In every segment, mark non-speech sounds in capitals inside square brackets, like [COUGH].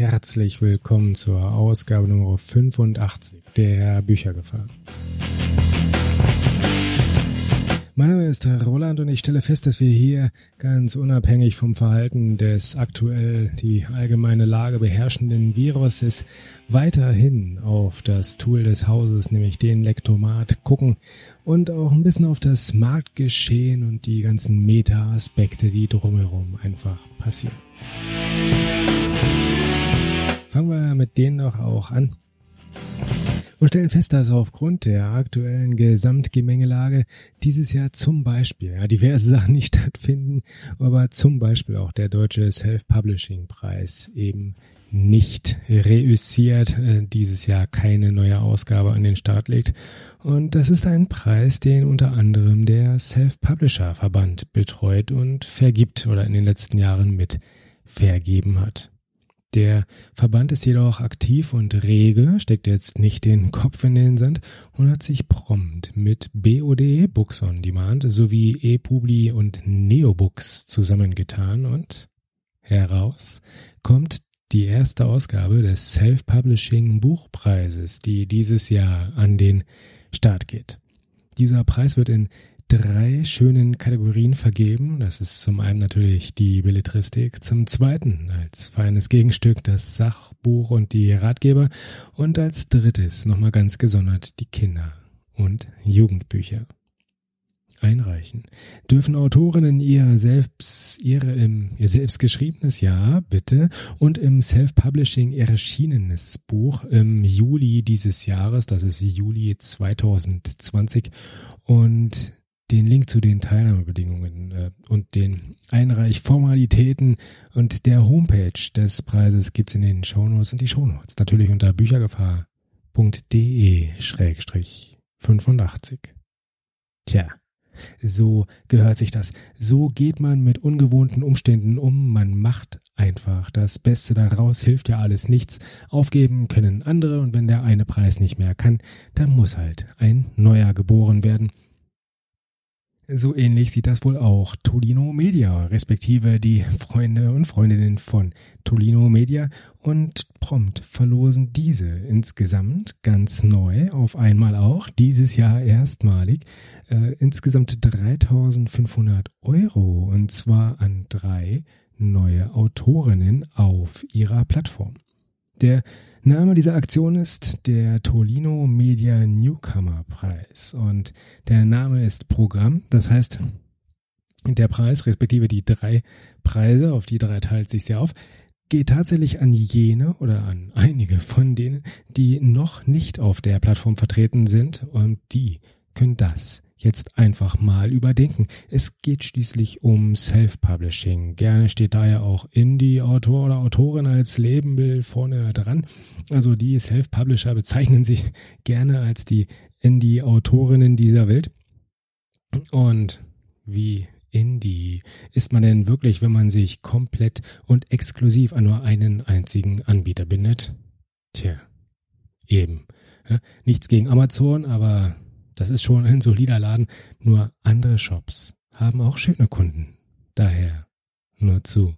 herzlich willkommen zur Ausgabe Nummer 85 der Büchergefahr. Mein Name ist Roland und ich stelle fest, dass wir hier ganz unabhängig vom Verhalten des aktuell die allgemeine Lage beherrschenden Viruses weiterhin auf das Tool des Hauses, nämlich den Lektomat, gucken und auch ein bisschen auf das Marktgeschehen und die ganzen Meta-Aspekte, die drumherum einfach passieren. Fangen wir mit denen doch auch an und stellen fest, dass aufgrund der aktuellen Gesamtgemengelage dieses Jahr zum Beispiel ja, diverse [LAUGHS] Sachen nicht stattfinden, aber zum Beispiel auch der deutsche Self-Publishing-Preis eben nicht reüssiert, äh, dieses Jahr keine neue Ausgabe an den Start legt. Und das ist ein Preis, den unter anderem der Self-Publisher-Verband betreut und vergibt oder in den letzten Jahren mit vergeben hat. Der Verband ist jedoch aktiv und rege, steckt jetzt nicht den Kopf in den Sand und hat sich prompt mit BOD Books on Demand sowie ePubli und Neobooks zusammengetan und heraus kommt die erste Ausgabe des Self-Publishing Buchpreises, die dieses Jahr an den Start geht. Dieser Preis wird in drei schönen Kategorien vergeben. Das ist zum einen natürlich die Belletristik, zum zweiten als feines Gegenstück das Sachbuch und die Ratgeber und als drittes nochmal ganz gesondert die Kinder- und Jugendbücher. Einreichen. Dürfen Autorinnen ihr selbst, ihre, im, ihr selbst geschriebenes Ja, bitte, und im Self-Publishing erschienenes Buch im Juli dieses Jahres, das ist Juli 2020, und den Link zu den Teilnahmebedingungen äh, und den Einreichformalitäten und der Homepage des Preises gibt's in den Shownotes und die Shownotes natürlich unter büchergefahr.de-85. Tja, so gehört sich das. So geht man mit ungewohnten Umständen um. Man macht einfach das Beste daraus. Hilft ja alles nichts. Aufgeben können andere und wenn der eine Preis nicht mehr kann, dann muss halt ein neuer geboren werden. So ähnlich sieht das wohl auch Tolino Media, respektive die Freunde und Freundinnen von Tolino Media und prompt verlosen diese insgesamt ganz neu, auf einmal auch, dieses Jahr erstmalig, äh, insgesamt 3500 Euro und zwar an drei neue Autorinnen auf ihrer Plattform. Der Name dieser Aktion ist der Tolino Media Newcomer Preis und der Name ist Programm. Das heißt, der Preis, respektive die drei Preise, auf die drei teilt sich sehr auf, geht tatsächlich an jene oder an einige von denen, die noch nicht auf der Plattform vertreten sind und die können das jetzt einfach mal überdenken. Es geht schließlich um Self-Publishing. Gerne steht da ja auch Indie-Autor oder Autorin als Label vorne dran. Also die Self-Publisher bezeichnen sich [LAUGHS] gerne als die Indie-Autorinnen dieser Welt. Und wie Indie ist man denn wirklich, wenn man sich komplett und exklusiv an nur einen einzigen Anbieter bindet? Tja, eben. Nichts gegen Amazon, aber das ist schon ein solider Laden, nur andere Shops haben auch schöne Kunden. Daher nur zu.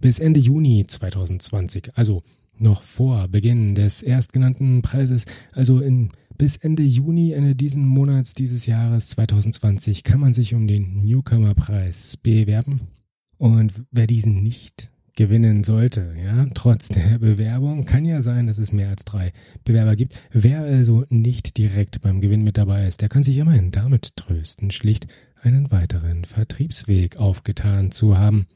Bis Ende Juni 2020, also noch vor Beginn des erstgenannten Preises, also in bis Ende Juni, Ende diesen Monats dieses Jahres 2020 kann man sich um den Newcomer-Preis bewerben. Und wer diesen nicht gewinnen sollte, ja, trotz der Bewerbung, kann ja sein, dass es mehr als drei Bewerber gibt. Wer also nicht direkt beim Gewinn mit dabei ist, der kann sich immerhin damit trösten, schlicht einen weiteren Vertriebsweg aufgetan zu haben.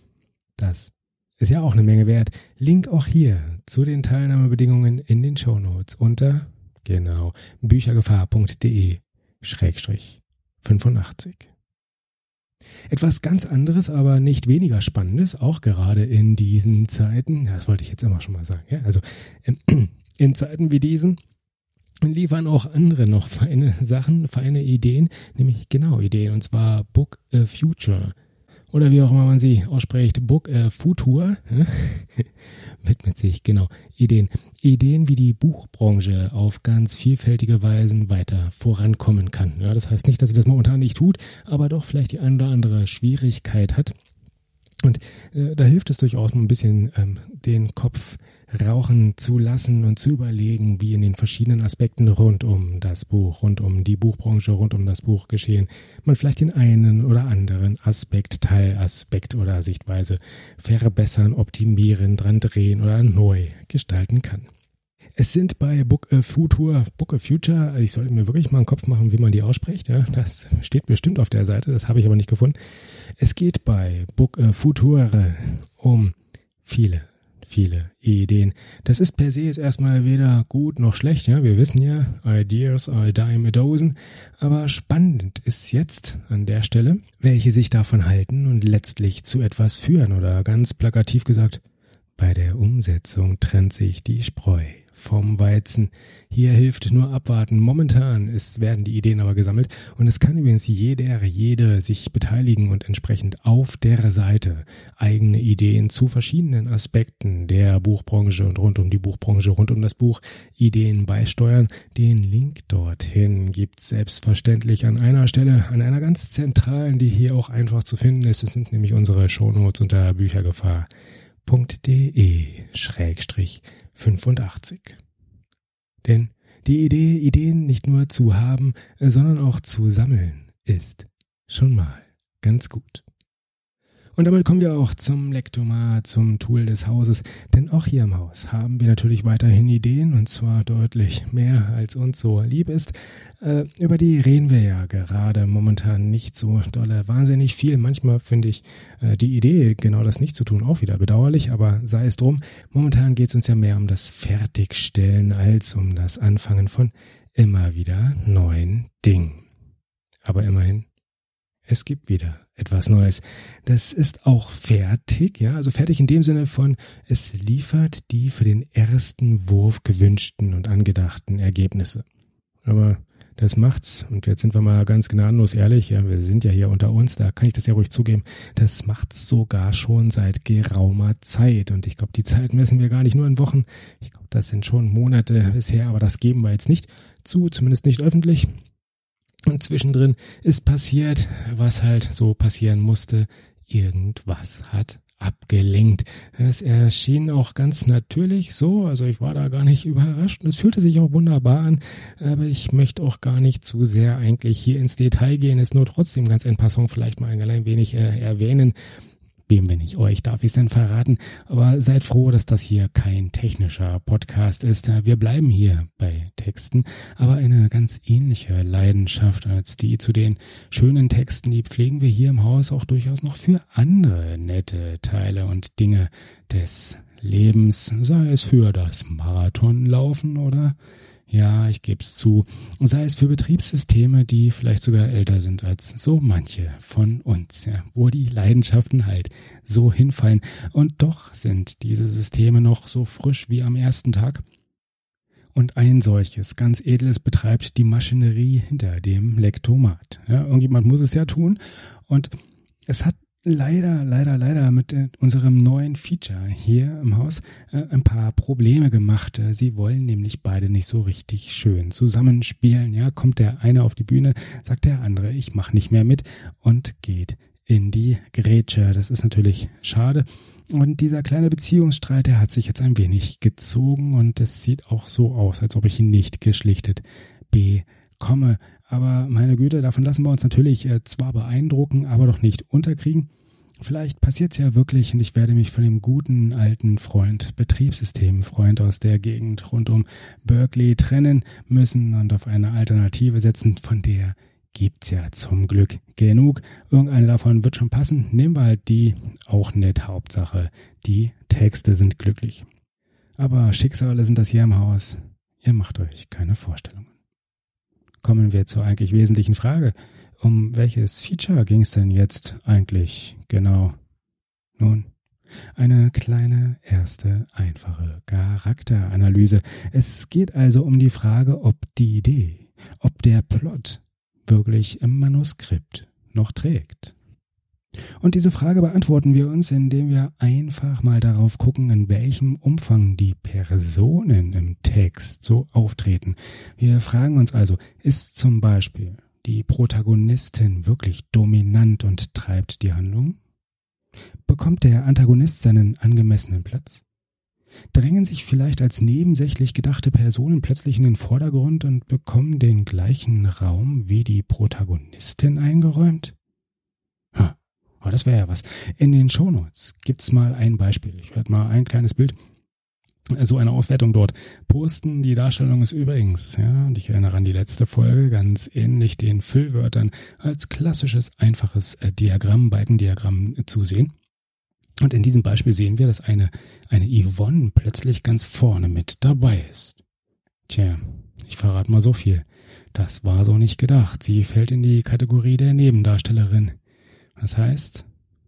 Das ist ja auch eine Menge wert. Link auch hier zu den Teilnahmebedingungen in den Shownotes unter, genau, büchergefahr.de Schrägstrich 85. Etwas ganz anderes, aber nicht weniger Spannendes, auch gerade in diesen Zeiten, das wollte ich jetzt immer schon mal sagen, ja, also in, [CLEARS THROAT] in Zeiten wie diesen liefern auch andere noch feine Sachen, feine Ideen, nämlich genau Ideen, und zwar Book a Future. Oder wie auch immer man sie ausspricht, Book äh, Futur, widmet sich genau Ideen. Ideen, wie die Buchbranche auf ganz vielfältige Weisen weiter vorankommen kann. Ja, das heißt nicht, dass sie das momentan nicht tut, aber doch vielleicht die eine oder andere Schwierigkeit hat. Und äh, da hilft es durchaus mal ein bisschen ähm, den Kopf rauchen zu lassen und zu überlegen, wie in den verschiedenen Aspekten rund um das Buch, rund um die Buchbranche, rund um das Buch geschehen, man vielleicht den einen oder anderen Aspekt, Teilaspekt oder Sichtweise verbessern, optimieren, dran drehen oder neu gestalten kann. Es sind bei Book a Future, Book a Future, ich sollte mir wirklich mal einen Kopf machen, wie man die ausspricht. Ja, das steht bestimmt auf der Seite, das habe ich aber nicht gefunden. Es geht bei Book a Future um viele, viele Ideen. Das ist per se jetzt erstmal weder gut noch schlecht. Ja, wir wissen ja, Ideas are dime a dozen. Aber spannend ist jetzt an der Stelle, welche sich davon halten und letztlich zu etwas führen oder ganz plakativ gesagt, bei der Umsetzung trennt sich die Spreu vom Weizen. Hier hilft nur abwarten. Momentan ist, werden die Ideen aber gesammelt und es kann übrigens jeder, jede sich beteiligen und entsprechend auf der Seite eigene Ideen zu verschiedenen Aspekten der Buchbranche und rund um die Buchbranche, rund um das Buch Ideen beisteuern. Den Link dorthin gibt selbstverständlich an einer Stelle, an einer ganz zentralen, die hier auch einfach zu finden ist. Es sind nämlich unsere Shownotes unter Büchergefahr.de schrägstrich 85. Denn die Idee, Ideen nicht nur zu haben, sondern auch zu sammeln, ist schon mal ganz gut. Und damit kommen wir auch zum Lektomat, zum Tool des Hauses. Denn auch hier im Haus haben wir natürlich weiterhin Ideen und zwar deutlich mehr als uns so lieb ist. Äh, über die reden wir ja gerade momentan nicht so dolle wahnsinnig viel. Manchmal finde ich äh, die Idee, genau das nicht zu tun, auch wieder bedauerlich, aber sei es drum. Momentan geht es uns ja mehr um das Fertigstellen als um das Anfangen von immer wieder neuen Dingen. Aber immerhin, es gibt wieder etwas Neues. Das ist auch fertig, ja, also fertig in dem Sinne von, es liefert die für den ersten Wurf gewünschten und angedachten Ergebnisse. Aber das macht's, und jetzt sind wir mal ganz gnadenlos ehrlich, ja, wir sind ja hier unter uns, da kann ich das ja ruhig zugeben, das macht's sogar schon seit geraumer Zeit. Und ich glaube, die Zeit messen wir gar nicht nur in Wochen. Ich glaube, das sind schon Monate bisher, aber das geben wir jetzt nicht zu, zumindest nicht öffentlich. Und zwischendrin ist passiert, was halt so passieren musste. Irgendwas hat abgelenkt. Es erschien auch ganz natürlich so, also ich war da gar nicht überrascht und es fühlte sich auch wunderbar an, aber ich möchte auch gar nicht zu sehr eigentlich hier ins Detail gehen, es nur trotzdem ganz in Passung vielleicht mal ein klein wenig äh, erwähnen. Wem, wenn ich euch, darf ich es denn verraten? Aber seid froh, dass das hier kein technischer Podcast ist. Wir bleiben hier bei Texten, aber eine ganz ähnliche Leidenschaft als die zu den schönen Texten, die pflegen wir hier im Haus auch durchaus noch für andere nette Teile und Dinge des Lebens, sei es für das Marathonlaufen oder ja, ich gebe es zu, sei es für Betriebssysteme, die vielleicht sogar älter sind als so manche von uns, ja, wo die Leidenschaften halt so hinfallen. Und doch sind diese Systeme noch so frisch wie am ersten Tag. Und ein solches ganz edles betreibt die Maschinerie hinter dem Lektomat. Ja, irgendjemand muss es ja tun. Und es hat leider, leider, leider mit äh, unserem neuen Feature hier im Haus äh, ein paar Probleme gemacht. Äh, sie wollen nämlich beide nicht so richtig schön zusammenspielen. Ja, kommt der eine auf die Bühne, sagt der andere, ich mache nicht mehr mit und geht in die Grätsche. Das ist natürlich schade. Und dieser kleine Beziehungsstreit, der hat sich jetzt ein wenig gezogen und es sieht auch so aus, als ob ich ihn nicht geschlichtet bekomme. Aber meine Güte, davon lassen wir uns natürlich äh, zwar beeindrucken, aber doch nicht unterkriegen. Vielleicht passiert's ja wirklich und ich werde mich von dem guten alten Freund, Betriebssystemfreund aus der Gegend rund um Berkeley trennen müssen und auf eine Alternative setzen, von der gibt's ja zum Glück genug. Irgendeine davon wird schon passen. Nehmen wir halt die, auch nett, Hauptsache. Die Texte sind glücklich. Aber Schicksale sind das hier im Haus. Ihr macht euch keine Vorstellungen kommen wir zur eigentlich wesentlichen Frage. Um welches Feature ging es denn jetzt eigentlich genau? Nun, eine kleine erste einfache Charakteranalyse. Es geht also um die Frage, ob die Idee, ob der Plot wirklich im Manuskript noch trägt. Und diese Frage beantworten wir uns, indem wir einfach mal darauf gucken, in welchem Umfang die Personen im Text so auftreten. Wir fragen uns also, ist zum Beispiel die Protagonistin wirklich dominant und treibt die Handlung? Bekommt der Antagonist seinen angemessenen Platz? drängen sich vielleicht als nebensächlich gedachte Personen plötzlich in den Vordergrund und bekommen den gleichen Raum wie die Protagonistin eingeräumt? Oh, das wäre ja was. In den Shownotes gibt's mal ein Beispiel. Ich werde mal ein kleines Bild so eine Auswertung dort posten. Die Darstellung ist übrigens, ja, und ich erinnere an die letzte Folge, ganz ähnlich den Füllwörtern als klassisches, einfaches äh, Diagramm, Balkendiagramm zu sehen. Und in diesem Beispiel sehen wir, dass eine, eine Yvonne plötzlich ganz vorne mit dabei ist. Tja, ich verrate mal so viel. Das war so nicht gedacht. Sie fällt in die Kategorie der Nebendarstellerin. Das heißt,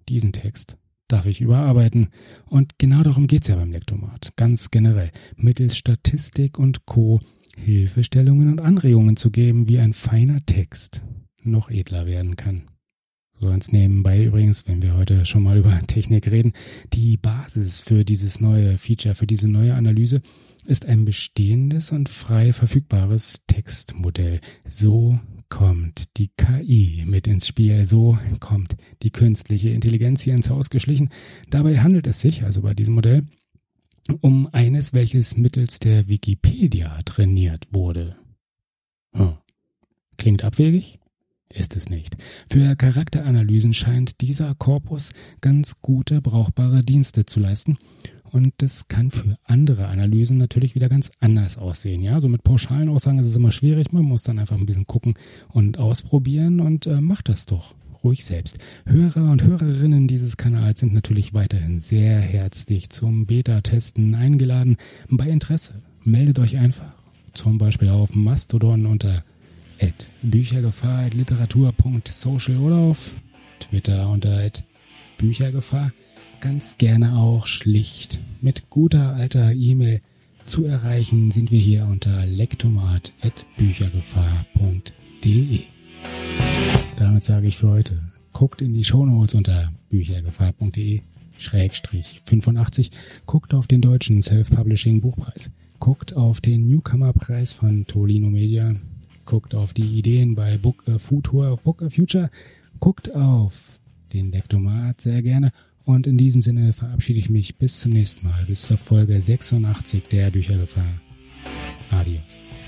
diesen Text darf ich überarbeiten. Und genau darum geht's ja beim Lektomat. Ganz generell. Mittels Statistik und Co. Hilfestellungen und Anregungen zu geben, wie ein feiner Text noch edler werden kann. So ganz nebenbei übrigens, wenn wir heute schon mal über Technik reden, die Basis für dieses neue Feature, für diese neue Analyse ist ein bestehendes und frei verfügbares Textmodell. So kommt die KI mit ins Spiel, so kommt die künstliche Intelligenz hier ins Haus geschlichen. Dabei handelt es sich, also bei diesem Modell, um eines, welches mittels der Wikipedia trainiert wurde. Hm. Klingt abwegig? Ist es nicht. Für Charakteranalysen scheint dieser Korpus ganz gute, brauchbare Dienste zu leisten und das kann für andere Analysen natürlich wieder ganz anders aussehen. Ja, so mit pauschalen Aussagen ist es immer schwierig. Man muss dann einfach ein bisschen gucken und ausprobieren und äh, macht das doch ruhig selbst. Hörer und Hörerinnen dieses Kanals sind natürlich weiterhin sehr herzlich zum Beta-Testen eingeladen. Bei Interesse meldet euch einfach. Zum Beispiel auf Mastodon unter Büchergefahr literatur.social oder auf Twitter unter Büchergefahr ganz gerne auch schlicht mit guter alter E-Mail zu erreichen sind wir hier unter lektomat.büchergefahr.de. Damit sage ich für heute, guckt in die Shownotes unter büchergefahr.de Schrägstrich 85, guckt auf den deutschen Self-Publishing Buchpreis, guckt auf den Newcomer-Preis von Tolino Media, guckt auf die Ideen bei Book a Future, Book a Future, guckt auf den Lektomat sehr gerne und in diesem Sinne verabschiede ich mich bis zum nächsten Mal, bis zur Folge 86 der Büchergefahr. Adios.